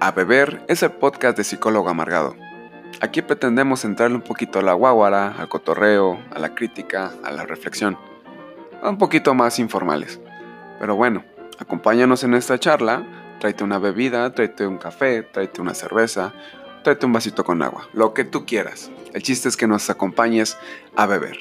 A Beber es el podcast de Psicólogo Amargado. Aquí pretendemos entrarle un poquito a la guaguara, al cotorreo, a la crítica, a la reflexión. Un poquito más informales. Pero bueno, acompáñanos en esta charla, tráete una bebida, tráete un café, tráete una cerveza, tráete un vasito con agua, lo que tú quieras. El chiste es que nos acompañes a beber.